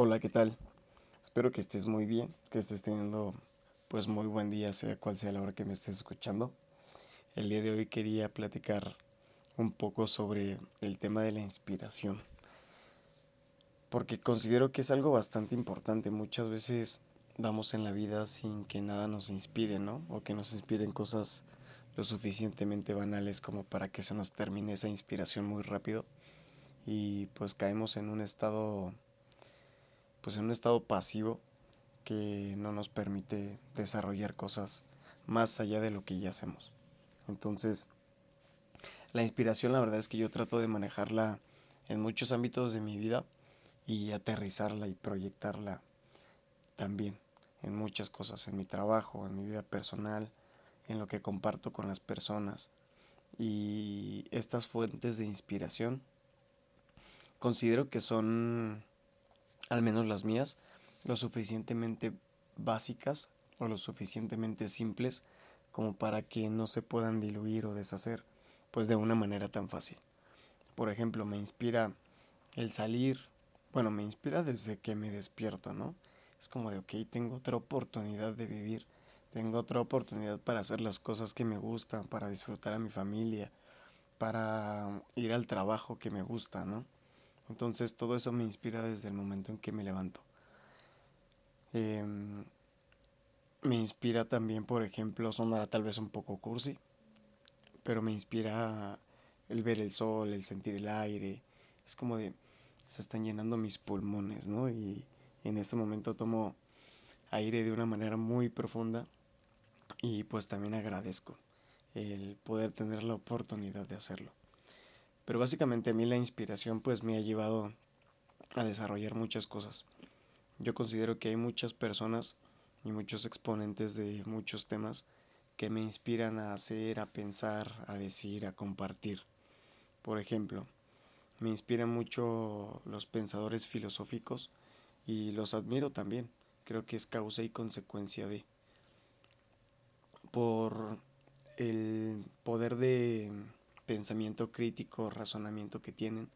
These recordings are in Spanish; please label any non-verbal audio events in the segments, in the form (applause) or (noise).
Hola, ¿qué tal? Espero que estés muy bien, que estés teniendo pues muy buen día, sea cual sea la hora que me estés escuchando. El día de hoy quería platicar un poco sobre el tema de la inspiración. Porque considero que es algo bastante importante. Muchas veces vamos en la vida sin que nada nos inspire, ¿no? O que nos inspiren cosas lo suficientemente banales como para que se nos termine esa inspiración muy rápido. Y pues caemos en un estado pues en un estado pasivo que no nos permite desarrollar cosas más allá de lo que ya hacemos. Entonces, la inspiración la verdad es que yo trato de manejarla en muchos ámbitos de mi vida y aterrizarla y proyectarla también en muchas cosas, en mi trabajo, en mi vida personal, en lo que comparto con las personas. Y estas fuentes de inspiración considero que son al menos las mías, lo suficientemente básicas o lo suficientemente simples como para que no se puedan diluir o deshacer pues de una manera tan fácil. Por ejemplo, me inspira el salir, bueno, me inspira desde que me despierto, ¿no? Es como de, ok, tengo otra oportunidad de vivir, tengo otra oportunidad para hacer las cosas que me gustan, para disfrutar a mi familia, para ir al trabajo que me gusta, ¿no? Entonces todo eso me inspira desde el momento en que me levanto. Em, me inspira también, por ejemplo, sonará tal vez un poco cursi, pero me inspira el ver el sol, el sentir el aire. Es como de, se están llenando mis pulmones, ¿no? Y en ese momento tomo aire de una manera muy profunda y pues también agradezco el poder tener la oportunidad de hacerlo. Pero básicamente a mí la inspiración pues me ha llevado a desarrollar muchas cosas. Yo considero que hay muchas personas y muchos exponentes de muchos temas que me inspiran a hacer, a pensar, a decir, a compartir. Por ejemplo, me inspiran mucho los pensadores filosóficos y los admiro también. Creo que es causa y consecuencia de. Por el poder de pensamiento crítico, razonamiento que tienen.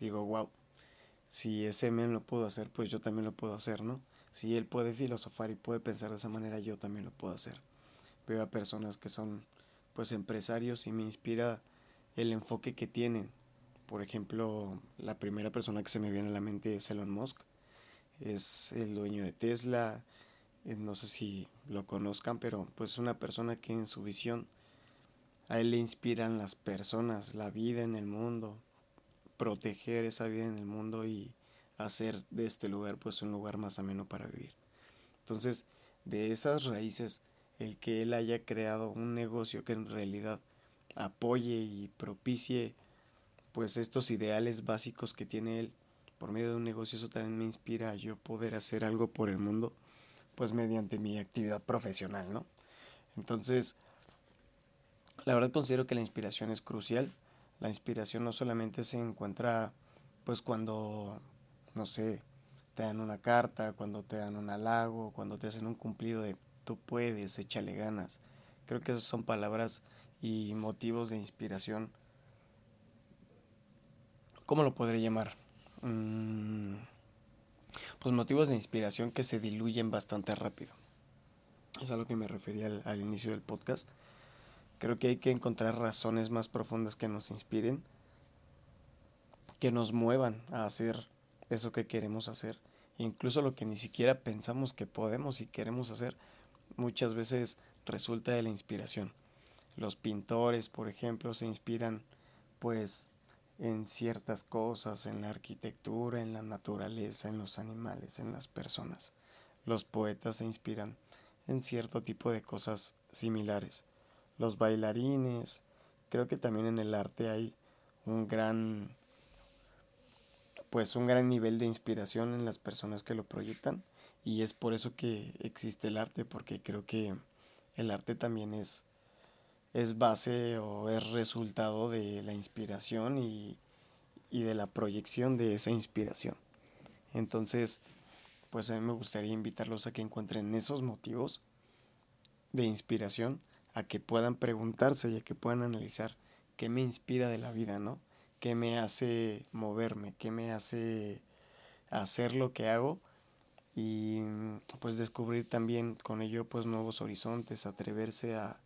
Digo, wow, si ese men lo puedo hacer, pues yo también lo puedo hacer, ¿no? Si él puede filosofar y puede pensar de esa manera, yo también lo puedo hacer. Veo a personas que son pues empresarios y me inspira el enfoque que tienen. Por ejemplo, la primera persona que se me viene a la mente es Elon Musk. Es el dueño de Tesla. Eh, no sé si lo conozcan, pero pues una persona que en su visión a él le inspiran las personas, la vida en el mundo, proteger esa vida en el mundo y hacer de este lugar pues un lugar más ameno para vivir. Entonces, de esas raíces, el que él haya creado un negocio que en realidad apoye y propicie pues estos ideales básicos que tiene él por medio de un negocio, eso también me inspira a yo poder hacer algo por el mundo, pues mediante mi actividad profesional, ¿no? Entonces, la verdad considero que la inspiración es crucial. La inspiración no solamente se encuentra pues cuando, no sé, te dan una carta, cuando te dan un halago, cuando te hacen un cumplido de tú puedes, échale ganas. Creo que esas son palabras y motivos de inspiración. ¿Cómo lo podré llamar? Mm, pues motivos de inspiración que se diluyen bastante rápido. Es a lo que me refería al inicio del podcast. Creo que hay que encontrar razones más profundas que nos inspiren, que nos muevan a hacer eso que queremos hacer, incluso lo que ni siquiera pensamos que podemos y queremos hacer, muchas veces resulta de la inspiración. Los pintores, por ejemplo, se inspiran pues en ciertas cosas, en la arquitectura, en la naturaleza, en los animales, en las personas. Los poetas se inspiran en cierto tipo de cosas similares los bailarines. Creo que también en el arte hay un gran pues un gran nivel de inspiración en las personas que lo proyectan y es por eso que existe el arte porque creo que el arte también es es base o es resultado de la inspiración y, y de la proyección de esa inspiración. Entonces, pues a mí me gustaría invitarlos a que encuentren esos motivos de inspiración a que puedan preguntarse y a que puedan analizar qué me inspira de la vida, ¿no? ¿Qué me hace moverme? ¿Qué me hace hacer lo que hago y pues descubrir también con ello pues nuevos horizontes, atreverse a,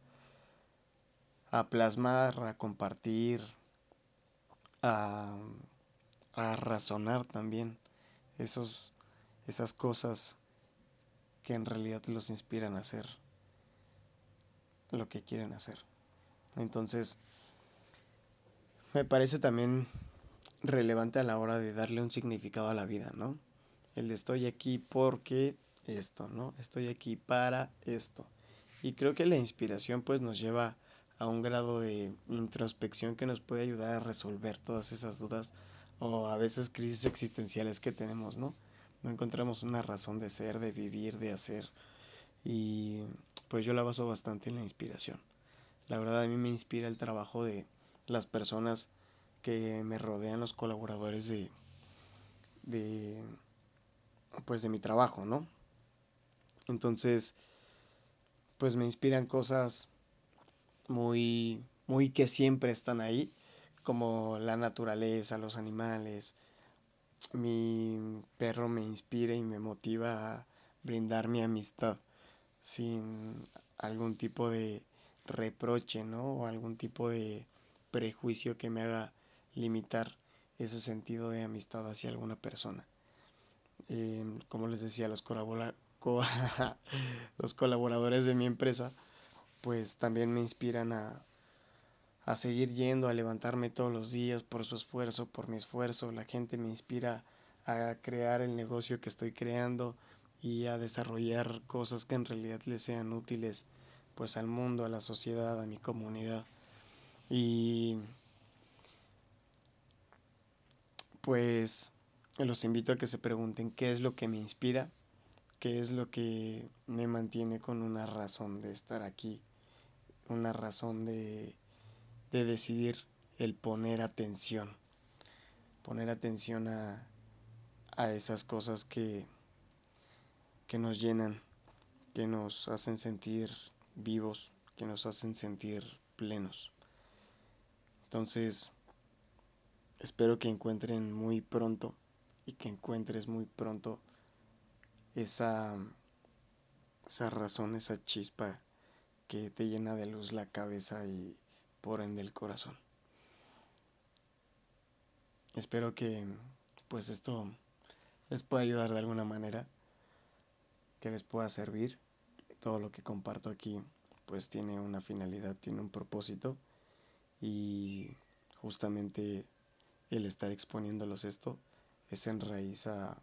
a plasmar, a compartir, a, a razonar también esos, esas cosas que en realidad los inspiran a hacer lo que quieren hacer. Entonces, me parece también relevante a la hora de darle un significado a la vida, ¿no? El de estoy aquí porque esto, ¿no? Estoy aquí para esto. Y creo que la inspiración pues nos lleva a un grado de introspección que nos puede ayudar a resolver todas esas dudas o a veces crisis existenciales que tenemos, ¿no? No encontramos una razón de ser, de vivir, de hacer. Y pues yo la baso bastante en la inspiración. La verdad a mí me inspira el trabajo de las personas que me rodean, los colaboradores de, de pues de mi trabajo, ¿no? Entonces, pues me inspiran cosas muy, muy que siempre están ahí, como la naturaleza, los animales. Mi perro me inspira y me motiva a brindar mi amistad sin algún tipo de reproche, ¿no? O algún tipo de prejuicio que me haga limitar ese sentido de amistad hacia alguna persona. Em, como les decía, los, (laughs) los colaboradores de mi empresa, pues también me inspiran a, a seguir yendo, a levantarme todos los días por su esfuerzo, por mi esfuerzo. La gente me inspira a crear el negocio que estoy creando y a desarrollar cosas que en realidad les sean útiles pues al mundo, a la sociedad, a mi comunidad. Y pues los invito a que se pregunten qué es lo que me inspira, qué es lo que me mantiene con una razón de estar aquí, una razón de, de decidir el poner atención, poner atención a, a esas cosas que, que nos llenan, que nos hacen sentir vivos, que nos hacen sentir plenos. Entonces, espero que encuentren muy pronto y que encuentres muy pronto esa, esa razón, esa chispa que te llena de luz la cabeza y por ende el corazón. Espero que pues esto les pueda ayudar de alguna manera, que les pueda servir. Todo lo que comparto aquí pues tiene una finalidad, tiene un propósito y justamente el estar exponiéndolos esto es en raíz a,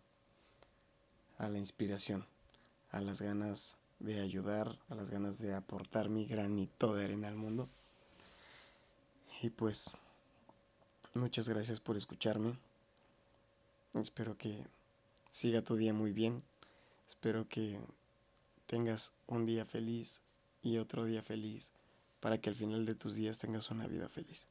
a la inspiración, a las ganas de ayudar, a las ganas de aportar mi granito de arena al mundo. Y pues muchas gracias por escucharme. Espero que siga tu día muy bien. Espero que tengas un día feliz y otro día feliz para que al final de tus días tengas una vida feliz.